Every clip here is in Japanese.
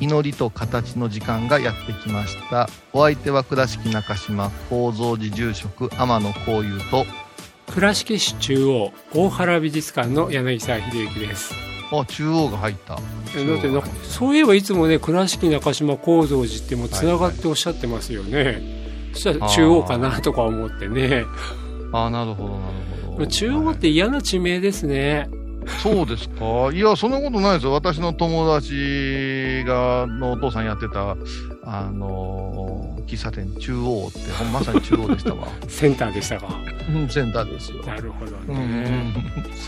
祈りと形の時間がやってきました。お相手は倉敷中島幸三寺住職天野幸雄と倉敷市中央大原美術館の柳沢秀幸です。あ中央が入った。えだってなそういえばいつもね倉敷中島幸三寺ってもうつながっておっしゃってますよね、そしたら中央かなとか思ってね。あなるほどなるほど。中央って嫌な地名ですね、そうですか。いやそんなことないですよ。私の友達がのお父さんやってたあの喫茶店中央ってまさに中央でしたわ。センターでしたか。うんセンターですよ。なるほどうんうん。ね、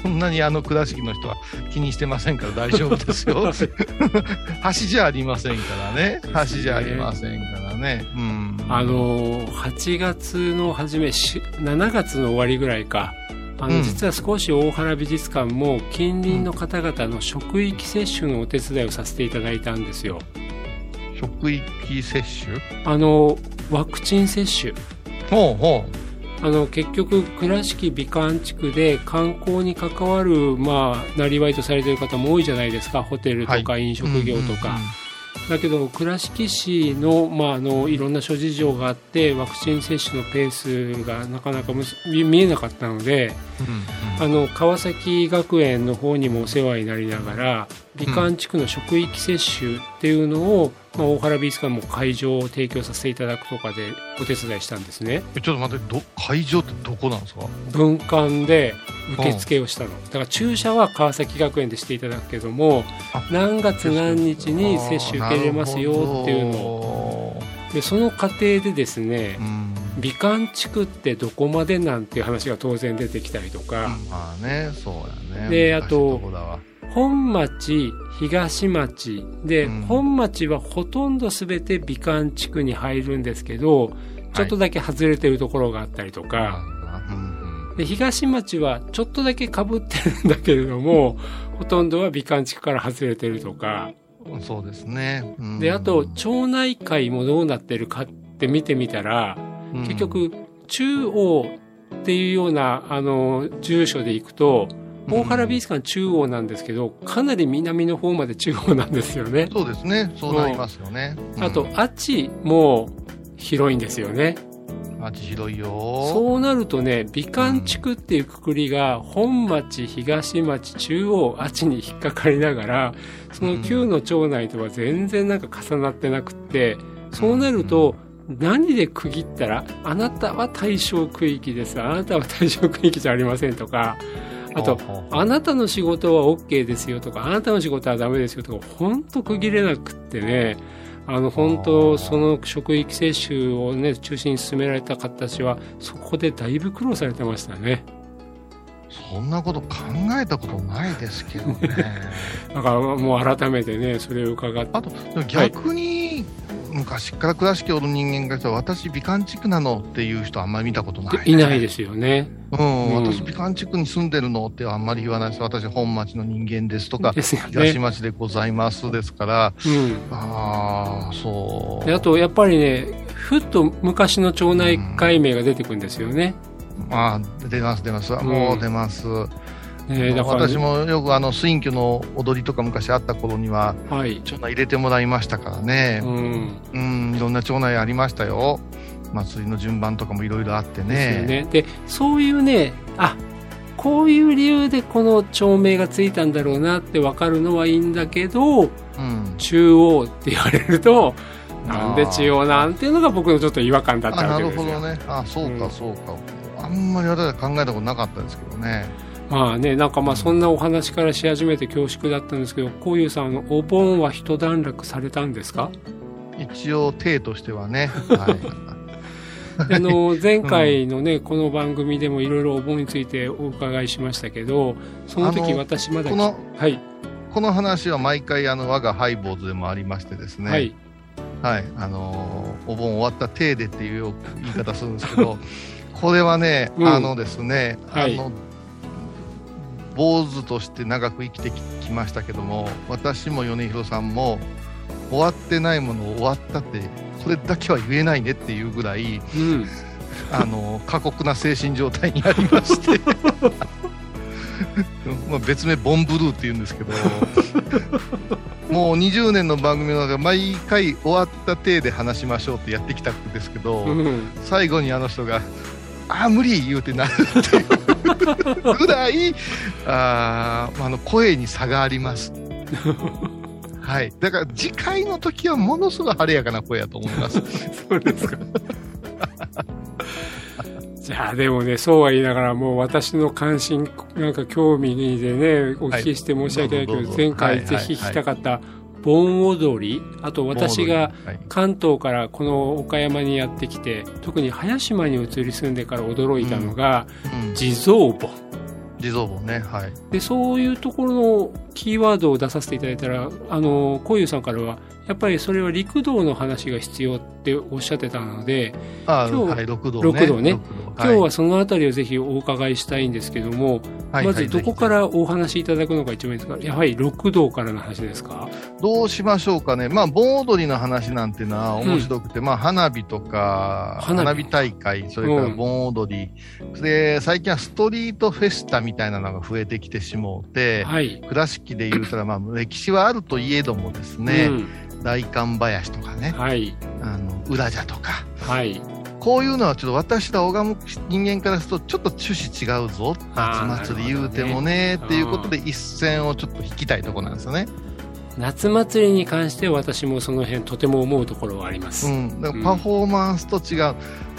そんなにあの倉敷の人は気にしてませんから大丈夫ですよ。橋じゃありませんからね。橋じゃありませんからね。うん。あの8月の初めし7月の終わりぐらいかあの、うん。実は少し大原美術館も近隣の方々の職域接種のお手伝いをさせていただいたんですよ。職域接種？あのワクチン接種。ほうほあの結局倉敷美観地区で観光に関わるまあなりわいとされている方も多いじゃないですか。ホテルとかはい。飲食業とか、だけど倉敷市の,、まあ、あのいろんな諸事情があってワクチン接種のペースがなかなか見見えなかったのでうんうんうん。あの川崎学園の方にもお世話になりながら美観地区の職域接種っていうのを、まあ、大原美術館も会場を提供させていただくとかでお手伝いしたんですね。えちょっと待って、ど会場ってどこなんですか？文館で受付をしたの。だから注射は川崎学園でしていただくけどもあ何月何日に接種受けれますよっていうのを。を。でその過程でですねうん。美観地区ってどこまでなんていう話が当然出てきたりとか、まあね、そうやね。で昔あと本町東町。で、うん。本町はほとんど全て美観地区に入るんですけどちょっとだけ外れてるところがあったりとか、うんで東町はちょっとだけかぶってるんだけれどもほとんどは美観地区から外れてるとか。うんそうですね。うん。であと町内会もどうなってるかって見てみたらうん。結局中央っていうようなあの住所で行くと大原美術館中央なんですけどかなり南の方まで中央なんですよね。そうですね。そうなりますよね。うんあと、あっちも広いんですよね。あっち広いよ。そうなるとね、美観地区っていうくくりが、本町、東町、中央、あっちに引っかかりながら、その旧の町内とは全然なんか重なってなくって、そうなると、何で区切ったら、あなたは対象区域です、あなたは対象区域じゃありませんとか、あと、あなたの仕事は OK ですよとか、あなたの仕事はダメですよとか、本当区切れなくってね、あの、本当その職域接種をね、中心に進められた方たちは、そこでだいぶ苦労されてましたね。そんなこと考えたことないですけどね。だからもう改めてね、それを伺って、あと、逆に、昔から倉敷おる人間が私美観地区なのっていう人あんまり見たことない、ね。いないですよね。うん、うん私美観地区に住んでるのってあんまり言わないです。私本町の人間ですとか、ですよね。東町でございますですから、うん。ああ、そう。であと、やっぱりね、ふっと昔の町内会名が出てくるんですよね。ああ、出ます出ます。もう出ます。から、私もよくあの、スインキュの踊りとか昔あった頃には、はい。町内入れてもらいましたからね。うん。うん、いろんな町内ありましたよ。祭りの順番とかもいろいろあってね。ね。で、そういうね、あ、こういう理由でこの町名がついたんだろうなってわかるのはいいんだけど、うん。中央って言われると、なんで中央なんていうのが僕のちょっと違和感だったわけですよ。るほどね。あそうか、うんそうか。ああんまり私は考えたことなかったですけどね。まあね、なんかまあそんなお話からし始めて恐縮だったんですけど、こういうさん、お盆は一段落されたんですか？一応、体としてはね。はい。あの前回のね、この番組でもいろいろお盆についてお伺いしましたけど、その時私まだこのはい、この話は毎回、あの、我がハイボーズでもありましてですね。はい、はい。あのーお盆終わった体でっていう言い方するんですけど、これはね、うんあのですね、はいあの、坊主として長く生きてきましたけども、私も米広さんも、終わってないものを終わったって、これだけは言えないねっていうぐらい、うん、あの過酷な精神状態にありまして。まあ別名ボンブルーって言うんですけど。もう20年の番組の中で毎回終わった体で話しましょうってやってきたんですけど、うん、最後にあの人が「ああ無理!」言うてなるっていうぐらいあーあの声に差があります。はい、だから次回の時はものすごい晴れやかな声やと思います。そうですか。じゃあでもね、そうは言いながら、もう私の関心、なんか興味でね、お聞きして申し訳ないけど、前回はいぜひ聞きたかった、盆踊り、あと私がはい関東からこの岡山にやってきて、特に早島に移り住んでから驚いたのが、うん、地蔵盆。地蔵盆ね、はい。で、そういうところのキーワードを出させていただいたら、あの、こういうさんからは、やっぱりそれは陸道の話が必要っておっしゃってたので、あ今日はい、六道ね。六道ね。六今日はそのあたりをぜひお伺いしたいんですけども、はいまずどこからお話しいただくのが一番いいですか？やはり六道からの話ですか？どうしましょうかね。まあ、盆踊りの話なんていうのは面白くて、まあ、花火とか、花火。花火大会、それから盆踊り、で、最近はストリートフェスタみたいなのが増えてきてしもうて、はい。倉敷で言うたら、まあ、歴史はあるといえどもですね、うん大寒林とかね、はい。あの、裏じゃとか、はい。こういうのはちょっと私ら拝む人間からするとちょっと趣旨違うぞ。夏祭り言うてもね、っていうことで一線をちょっと引きたいところなんですよね。夏祭りに関して私もその辺とても思うところはあります。うん。だからパフォーマンスと違う。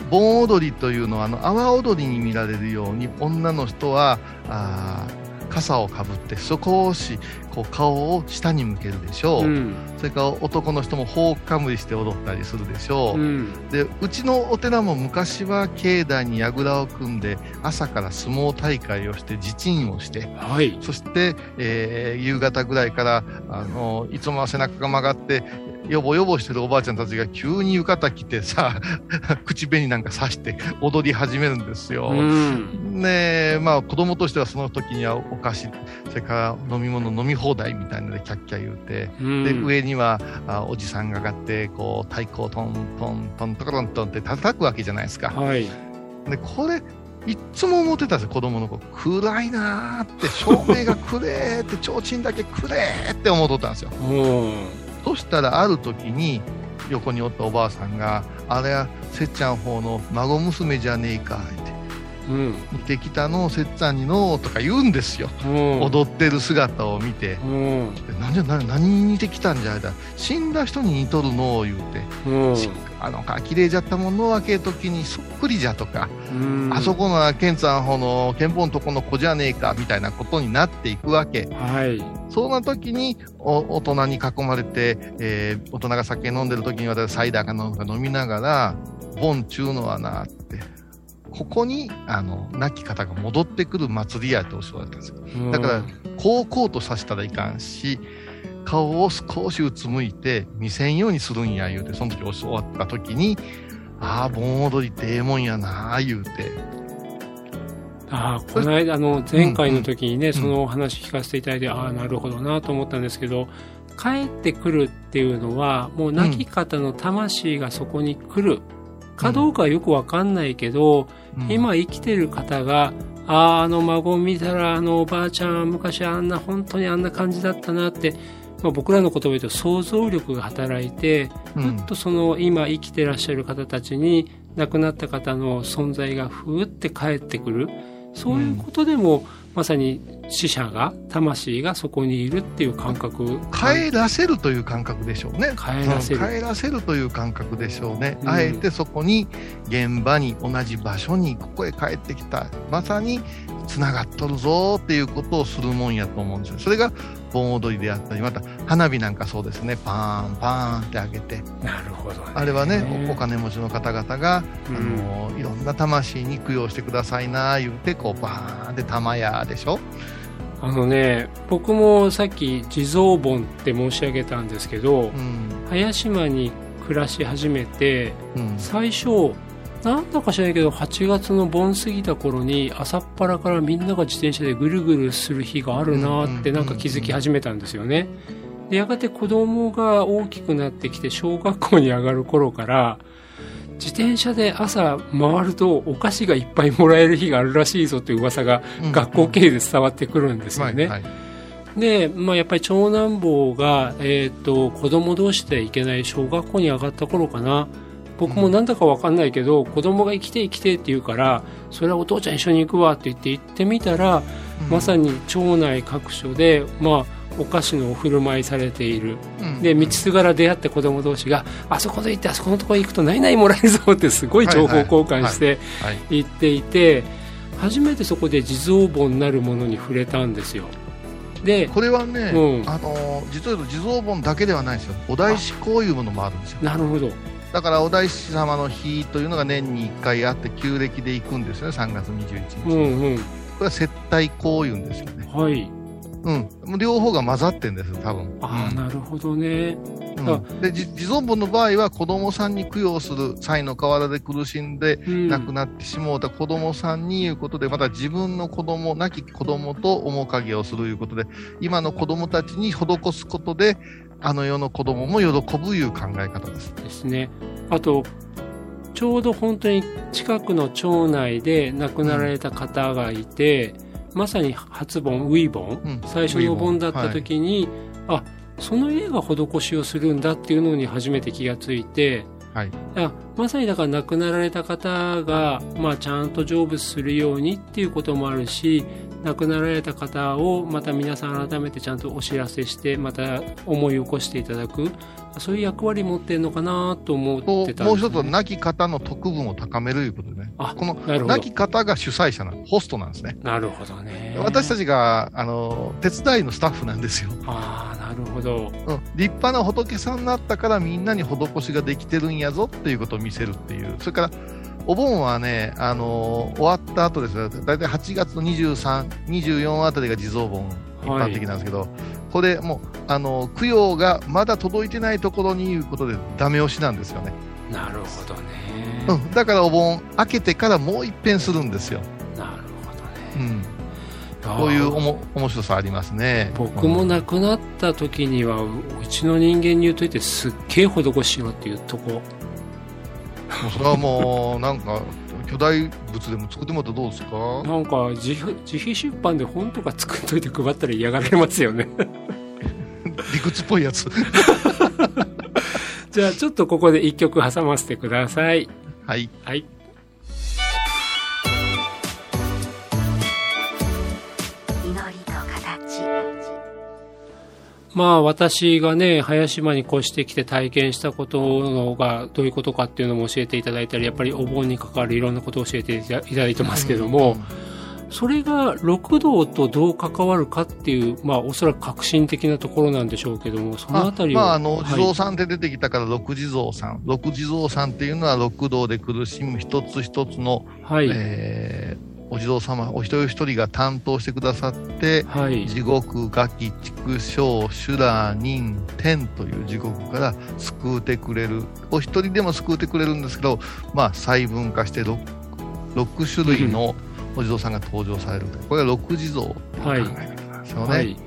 盆踊りというのは、あの、阿波踊りに見られるように、女の人は、あー傘をかぶって少しこう顔を下に向けるでしょう、うん。それから男の人も頬かむりして踊ったりするでしょう、うん。でうちのお寺も昔は境内に櫓を組んで朝から相撲大会をして自鎮をしてはい。そして、えー夕方ぐらいからあのいつもは背中が曲がってよぼよぼしてるおばあちゃんたちが急に浴衣着てさ 口紅なんかさして踊り始めるんですよ。うん。ねえまあ子供としてはその時にはお菓子それから飲み物飲み放題みたいなのでキャッキャ言うて。うんで上にはあおじさんが上がってこう太鼓をトントントントコトントンって叩くわけじゃないですか。はい。でこれいっつも思ってたんですよ子供の頃暗いなーって照明がくれーって提灯だけくれーって思っとったんですようん。そしたらある時に横におったおばあさんが「あれはせっちゃん方の孫娘じゃねえか」ってうん。「見てきたのせっちゃんにの」とか言うんですよ、うん。踊ってる姿を見てうん。「でなんじゃ何何に似てきたんじゃあれだ死んだ人に似とるの」言うてうん。「あのか綺麗じゃったもんのわけ時にそっくりじゃ」とかうん。あそこのケンツァン方の憲法のとこの子じゃねえかみたいなことになっていくわけ。はい。そんな時にお大人に囲まれて、えー大人が酒飲んでる時に私サイダーか飲むか飲みながら、ボンちゅうのはなって、ここに、あの、亡き方が戻ってくる祭りやっておっしゃられたんですよ。うんだから、こうこうとさせたらいかんし、顔を少しうつむいて見せんようにするんや言うて、その時教わった時に、ああ、盆踊りってええもんやなあ言うて、ああ、この間、あの、前回の時にね、んそのお話聞かせていただいて、ああ、なるほどなと思ったんですけど、帰ってくるっていうのは、もう亡き方の魂がそこに来る。かどうかはよくわかんないけど、うん。今生きてる方が、ああ、あの孫を見たら、あのおばあちゃんは昔あんな、本当にあんな感じだったなって、まあ、僕らの言葉で言うと想像力が働いて、うん。ふっとその今生きてらっしゃる方たちに亡くなった方の存在がふーって帰ってくる。そういうことでも、まさに死者が魂がそこにいるっていう感覚帰らせるという感覚でしょうね。帰らせるうん帰らせるという感覚でしょうね。うんあえてそこに、現場に、同じ場所に、ここへ帰ってきた。まさに、つながっとるぞっていうことをするもんやと思うんですよ。それが、盆踊りであったり、また、花火なんかそうですね。パーン、パーンって開けて。なるほどねあれはね、おお金持ちの方々が、うんあの、いろんな魂に供養してくださいな、言うて、こう、バーンって玉屋でしょ。あのね僕もさっき地蔵盆って申し上げたんですけど、うん。早島に暮らし始めてうん。最初なんだか知らないけど8月の盆過ぎた頃に朝っぱらからみんなが自転車でぐるぐるする日があるなってうんなんか気づき始めたんですよね。でやがて子供が大きくなってきて小学校に上がる頃から自転車で朝回るとお菓子がいっぱいもらえる日があるらしいぞっていう噂がうん。学校経由で伝わってくるんですよね。で、まあ、やっぱり長男坊が、えー、と子供同士で行けない小学校に上がった頃かな。僕もなんだか分かんないけど、子供が生きて生きてって言うからそれはお父ちゃん一緒に行くわって言って行ってみたら、まさに町内各所で、まあ、お菓子のお振る舞いされている。うん。で道すがら出会った子供同士があそこで行ってあそこのところに行くと何々もらえるぞってすごい情報交換してはい行っていて初めてそこで地蔵盆なるものに触れたんですよ。でこれはね、うん。あの実を言うと地蔵盆だけではないんですよ。お大師こういうものもあるんですよ。なるほど。だからお大師様の日というのが年に1回あって旧暦で行くんですよね。3月21日、うこんうん。れは接待こういうんですよね。はいうん。両方が混ざってんです多分。ああ、なるほどね。うん。うんでじ地蔵盆の場合は子供さんに供養する際の河原で苦しんでうん。亡くなってしもうた子供さんにいうことで、また自分の子供、亡き子供と面影をするいうことで、今の子供たちに施すことで、あの世の子供も喜ぶいう考え方です。ですね。あとちょうど本当に近くの町内で亡くなられた方がいて、まさに初盆ウィ盆、うん。最初の盆だった時に、あその家が施しをするんだっていうのに初めて気がついてはい。あまさにだから亡くなられた方が、まあ、ちゃんと成仏するようにっていうこともあるし亡くなられた方をまた皆さん改めてちゃんとお知らせしてまた思い起こしていただくそういう役割持ってるのかなと思ってたんです、ね、ともう一つは亡き方の徳分を高めるいうことでね。あこの亡き方が主催者なの、ホストなんですね。なるほどね私たちが、あの、手伝いのスタッフなんですよ。ああなるほどうん、立派な仏さんになったからみんなに施しができてるんやぞっていうことを見せるっていう。それから、お盆はね、あのー終わった後ですね、だいたい8月の23、24あたりが地蔵盆、一般的なんですけど、これもう、あのー供養がまだ届いてないところにいうことでダメ押しなんですよね。なるほどね、うん。だからお盆開けてからもう一遍するんですよ。なるほどねうん。こういうおも面白さありますね。僕も亡くなった時にはうちの人間に言うといてすっげえ施しようっていうとこもうそれはもう、なんか、巨大物でも作ってもらったらどうですか？なんか自費自費出版で本とか作っといて配ったら嫌がられますよね理屈っぽいやつ。じゃあちょっとここで一曲挟ませてくださいはい。はいまあ私がね早島に越してきて体験したことのがどういうことかっていうのも教えていただいたりやっぱりお盆に関わるいろんなことを教えていただいてますけども、それが六道とどう関わるかっていうまあおそらく革新的なところなんでしょうけどもそのあたりをまあ、あの、はい。地蔵さんって出てきたから、六地蔵さん。六地蔵さんっていうのは、六道で苦しむ一つ一つの、はい、えーお地蔵様、お一人一人が担当してくださって、はい地獄、餓鬼、畜生、修羅、人、天という地獄から救うてくれる。お一人でも救うてくれるんですけど、まあ、細分化して六六種類のお地蔵さんが登場されると。これが六地蔵という考え方なんですよね。はい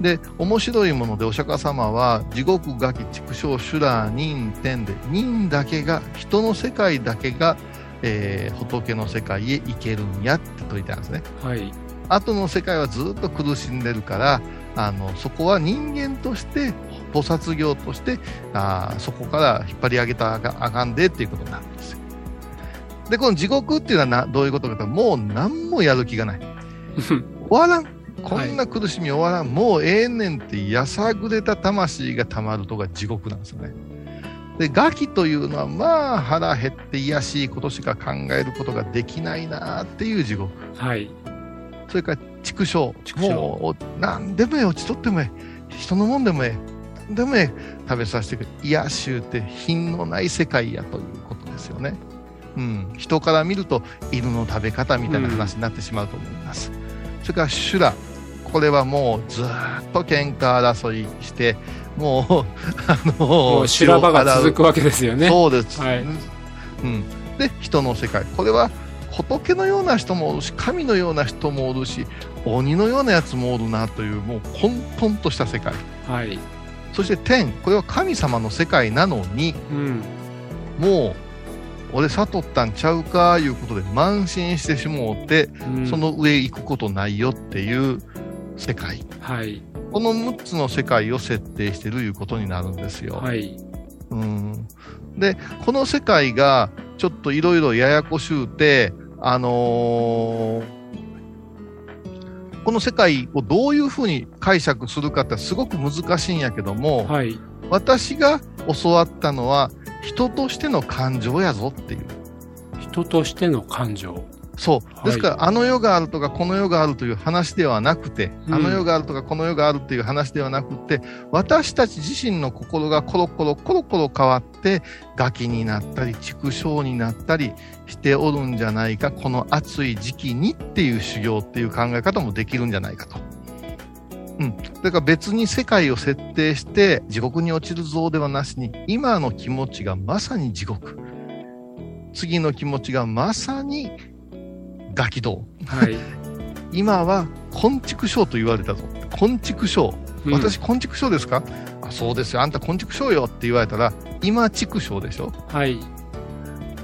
で、面白いものでお釈迦様は、地獄、餓鬼、畜生、修羅、人、天で、人だけが、人の世界だけが、えー仏の世界へ行けるんやって説いたんですね。はい後の世界はずっと苦しんでるから、あの、そこは人間として、菩薩業として、あーそこから引っ張り上げたらあかんでっていうことになるんですよ。で、この地獄っていうのはなどういうことかともう何もやる気がない。終わらん。こんな苦しみ終わらん、もうええねんってやさぐれた魂がたまるとが地獄なんですよね。で、ガキというのは、まあ腹減って癒しいことしか考えることができないなっていう地獄。はい。それから畜生。畜生もう、なんでもええ、落ちとってもええ。人のもんでもええ。でもええ、食べさせてくれ。癒しゅうて品のない世界やということですよね。うん。人から見ると、犬の食べ方みたいな話になってしまうと思います。それから修羅。これはもうずーっと喧嘩争いして、もう、あの、もう修羅場が続くくわけですよね。そうです、はいうん、で人の世界これは仏のような人もおるし神のような人もおるし鬼のようなやつもおるなというもう混沌とした世界はい。そして天これは神様の世界なのにうん。もう俺悟ったんちゃうかいうことで慢心してしもうて、うんその上行くことないよっていう世界はい。この6つの世界を設定してるいうことになるんですよ。はい。うんで、この世界がちょっといろいろややこしゅうて、あのーこの世界をどういうふうに解釈するかってすごく難しいんやけども、はい。私が教わったのは人としての感情やぞっていう。人としての感情。そう。はいですから、あの世があるとかこの世があるという話ではなくて、うんあの世があるとかこの世があるという話ではなくて、私たち自身の心がコロコロコロコロ変わって、ガキになったり、畜生になったりしておるんじゃないか、この暑い時期にっていう修行っていう考え方もできるんじゃないかと。うん。だから別に世界を設定して地獄に落ちる像ではなしに、今の気持ちがまさに地獄。次の気持ちがまさにガキ道。はい。今は、昆虫症と言われたぞ。昆虫症。うん私、昆虫症ですか、あ、そうですよ。あんた昆虫症よって言われたら、今畜生でしょ？はい。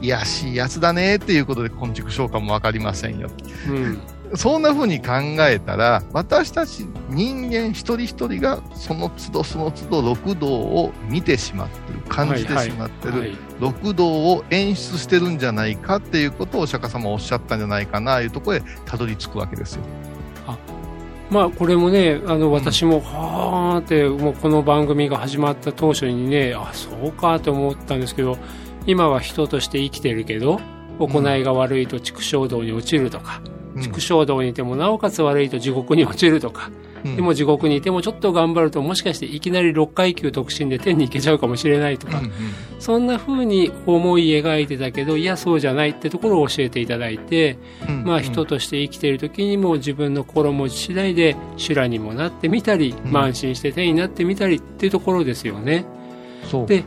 いやしいやつだねっていうことで昆虫症かもわかりませんよ。うん。そんな風に考えたら、私たち人間一人一人がその都度その都度六道を見てしまってる、感じてしまってる、はい。六道を演出してるんじゃないかっていうことをお釈迦様はおっしゃったんじゃないかな、いうところへたどり着くわけですよ。まあこれもねあの私もはーってもうこの番組が始まった当初にねあそうかと思ったんですけど今は人として生きてるけど行いが悪いと畜生道に落ちるとか、うん畜生道にいてもなおかつ悪いと地獄に落ちるとか、うん。でも地獄にいてもちょっと頑張るともしかしていきなり6階級特進で天に行けちゃうかもしれないとか、うんうん。そんな風に思い描いてたけどいやそうじゃないってところを教えていただいて、うんまあ、人として生きている時にも自分の心持ち次第で修羅にもなってみたり、ん。慢心して天になってみたりっていうところですよね。で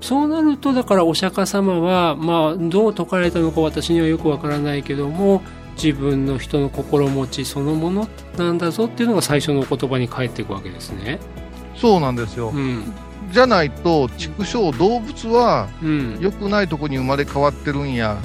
そうなるとだからお釈迦様は、まあ、どう説かれたのか私にはよくわからないけども自分の人の心持ちそのものなんだぞっていうのが最初のお言葉に返っていくわけですね。そうなんですよ。うんじゃないと、畜生、動物はうん良くないとこに生まれ変わってるんや、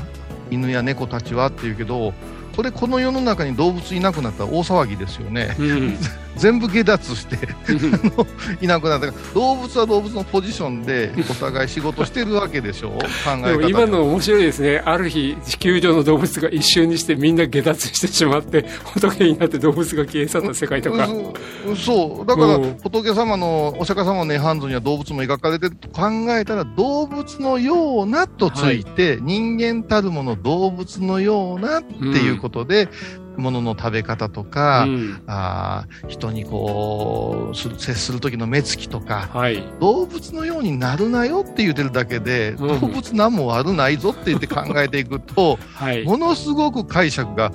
犬や猫たちはっていうけど、これ、この世の中に動物いなくなったら大騒ぎですよね。うん。全部下脱して いなくなった。動物は動物のポジションでお互い仕事してるわけでしょ、考え方今の面白いですね。ある日、地球上の動物が一瞬にしてみんな下脱してしまって、仏になって動物が消え去った世界とか。うそう、だから、うん。仏様の、お釈迦様の涅槃図には動物も描かれてると考えたら、動物のようなとついて、人間たるもの動物のようなっていうことで、物の食べ方とか、うんあー人にこうする、接する時の目つきとか、はい。動物のようになるなよって言ってるだけで、うん動物何も悪ないぞって言って考えていくと、はい。ものすごく解釈が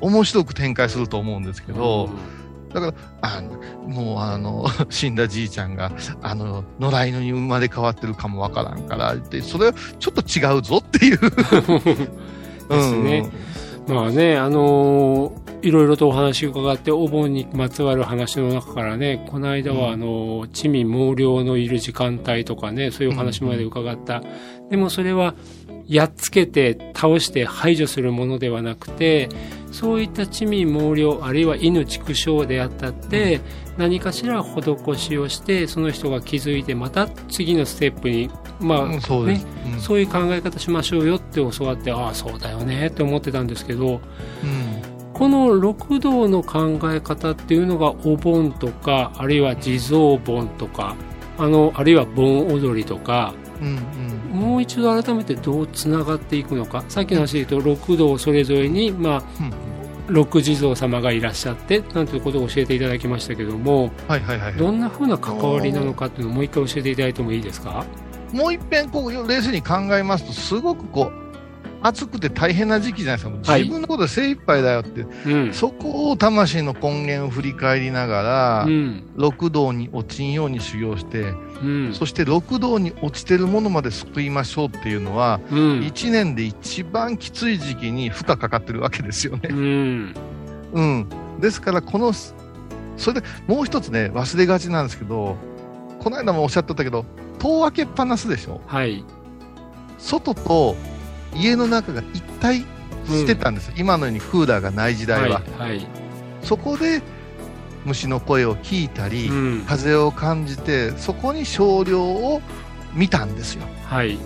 面白く展開すると思うんですけど、だから、あのもうあの、死んだじいちゃんが、あの、野良犬に生まれ変わってるかもわからんから、って、それはちょっと違うぞっていう。ですねまあね、あのーいろいろとお話伺って、お盆にまつわる話の中からね、この間は、うんあのー、地味猛量のいる時間帯とかね、そういうお話まで伺った。でもそれは、やっつけて、倒して排除するものではなくて、そういった地味猛量、あるいは犬畜生であったって、何かしら施しをして、その人が気づいて、また次のステップに、まあ、うんそう。ねうん。そういう考え方しましょうよって教わって、ああ、そうだよねって思ってたんですけど、うん。この六道の考え方っていうのがお盆とかあるいは地蔵盆とかあのあるいは盆踊りとかうんうんもう一度改めてどうつながっていくのか。さっきの話で言うと六道それぞれに、まあ、うん。六地蔵様がいらっしゃってなんていうことを教えていただきましたけどもはいはいはいはい。どんなふうな関わりなのかっていうのをもう一回教えていただいてもいいですか？もう一遍こう冷静に考えますとすごくこう暑くて大変な時期じゃないですか。自分のことで精一杯だよって、うん。そこを魂の根源を振り返りながら、うん。六道に落ちんように修行して、うん。そして六道に落ちてるものまで救いましょうっていうのは、うん。一年で一番きつい時期に負荷かかってるわけですよね。うん。うん。ですから、この、それでもう一つね、忘れがちなんですけど、この間もおっしゃってたけど、戸を開けっぱなすでしょ？はい。外と家の中が一体してたんです、今のようにクーラーがない時代は。はいはい。そこで虫の声を聞いたり、うん風を感じて、そこに少量を見たんですよ。はい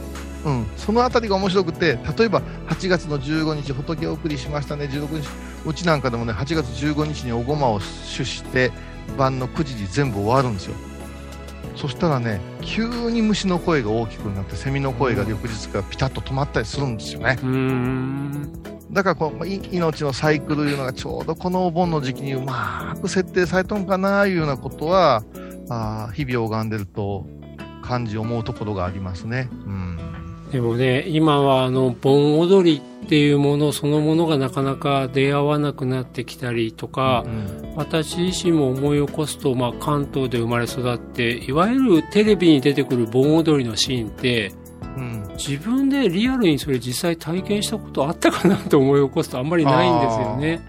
うん、そのあたりが面白くて、例えば8月の15日、仏送りしましたね、16日、うちなんかでもね、8月15日におごまを主して、晩の9時に全部終わるんですよ。そしたらね、急に虫の声が大きくなって、セミの声が翌日からピタッと止まったりするんですよね。うーんだからこのい命のサイクルいうのがちょうどこのお盆の時期にうまく設定されたのかないうようなことは、あー日々拝んでると感じ思うところがありますね。うん。でもね今はあの盆踊りっていうものそのものがなかなか出会わなくなってきたりとか、うん私自身も思い起こすと、まあ、関東で生まれ育っていわゆるテレビに出てくる盆踊りのシーンってうん自分でリアルにそれ実際体験したことあったかなと思い起こすとあんまりないんですよね。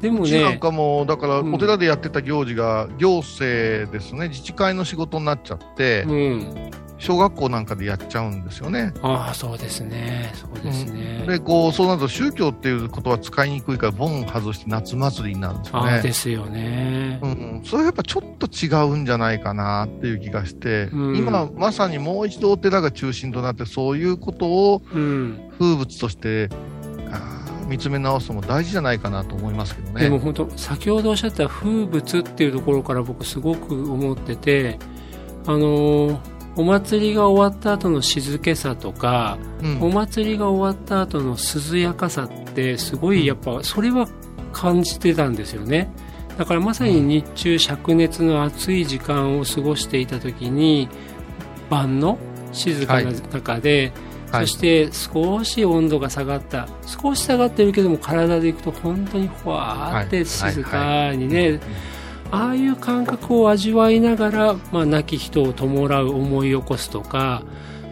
でもうちなんね、かも、だから、うん。お寺でやってた行事が、行政ですね、自治会の仕事になっちゃって、うん、小学校なんかでやっちゃうんですよね。ああそうですねそうですね。で、こう、そうなると宗教っていうことは使いにくいから、盆外して夏祭りになるんですよね。ですよね。うん、それはやっぱちょっと違うんじゃないかなっていう気がして、うん今まさにもう一度お寺が中心となってそういうことをうん風物としてあー見つめ直すのも大事じゃないかなと思いますけどね。でも本当先ほどおっしゃった風物っていうところから僕すごく思っててあのーお祭りが終わった後の静けさとか、うん。お祭りが終わった後の涼やかさってすごいやっぱそれは感じてたんですよね。だからまさに日中灼熱の暑い時間を過ごしていた時に晩の静かな中で、はい。そして少し温度が下がった。少し下がってるけども体でいくと本当にほわーって静かにね、ああいう感覚を味わいながら、まあ、亡き人を弔う思い起こすとか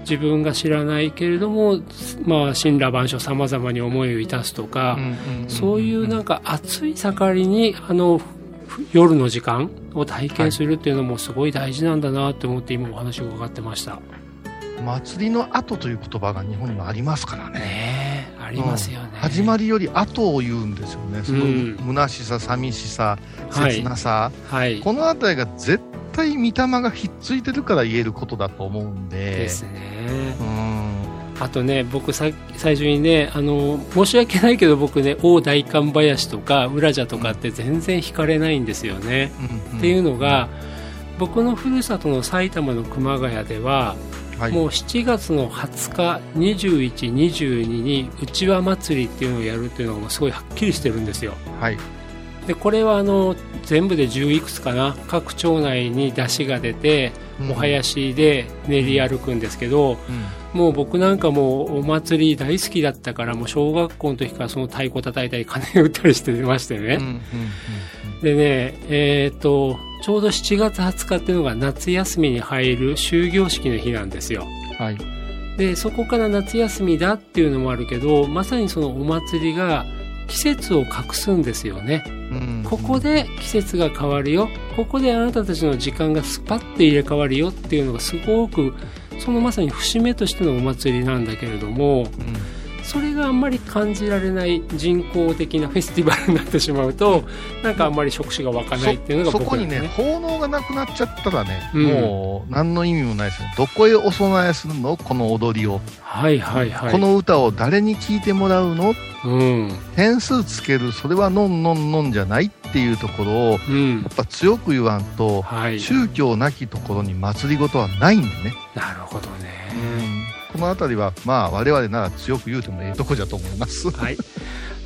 自分が知らないけれども、まあ、神羅万象さまざまに思いをいたすとか、そういうなんか暑い盛りにあのふ夜の時間を体験するっていうのもすごい大事なんだなって思って今お話を伺ってました。祭りの後という言葉が日本にはありますからね。ねえありますよね。うん始まりより後を言うんですよね。そのうん虚しさ、寂しさ、はい切なさ、はい。このあたりが絶対御霊がひっついてるから言えることだと思うんで。ですね。うん。あとね、僕さ、最初にね、あの、申し訳ないけど僕ね、大大観林とか、浦蛇とかって全然惹かれないんですよね。うんっていうのが、僕のふるさとの埼玉の熊谷では、はい、もう7月の20日、21、22に、うちわ祭りっていうのをやるっていうのがすごいはっきりしてるんですよ。はい。で、これはあの、全部で10いくつかな、各町内に出汁が出て、お囃子で練り歩くんですけど、うんもう僕なんかもうお祭り大好きだったから、もう小学校の時からその太鼓叩いたり金打ったりしてましてね。うんうんでね、えっ、と、ちょうど7月20日っていうのが夏休みに入る終業式の日なんですよ。うんはい。で、そこから夏休みだっていうのもあるけど、まさにそのお祭りが季節を隠すんですよね。うんここで季節が変わるよ。ここであなたたちの時間がスパッて入れ替わるよっていうのがすごく、そのまさに節目としてのお祭りなんだけれども、うんそれがあんまり感じられない人工的なフェスティバルになってしまうとなんかあんまり触手が湧かないっていうのがそこにね、奉納がなくなっちゃったらね、うん。もう何の意味もないですよ。どこへお供えするの？この踊りを。はいはいはい。この歌を誰に聴いてもらうの？うん。点数つける、それはのんのんのんじゃないっていうところを、やうん。っぱ強く言わんと、はい。宗教なきところに祭りごとはないんでね。なるほどねこのあたりは、まあ、我々なら強く言うてもええとこじゃと思います。はい。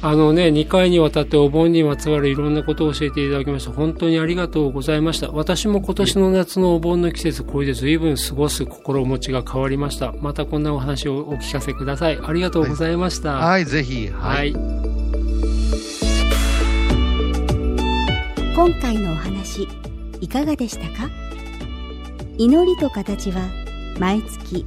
あのね、2回にわたってお盆にまつわるいろんなことを教えていただきました。本当にありがとうございました。私も今年の夏のお盆の季節、これで随分過ごす心持ちが変わりました。またこんなお話をお聞かせください。ありがとうございました。はい。はい、ぜひ。はい。今回のお話いかがでしたか？祈りと形は毎月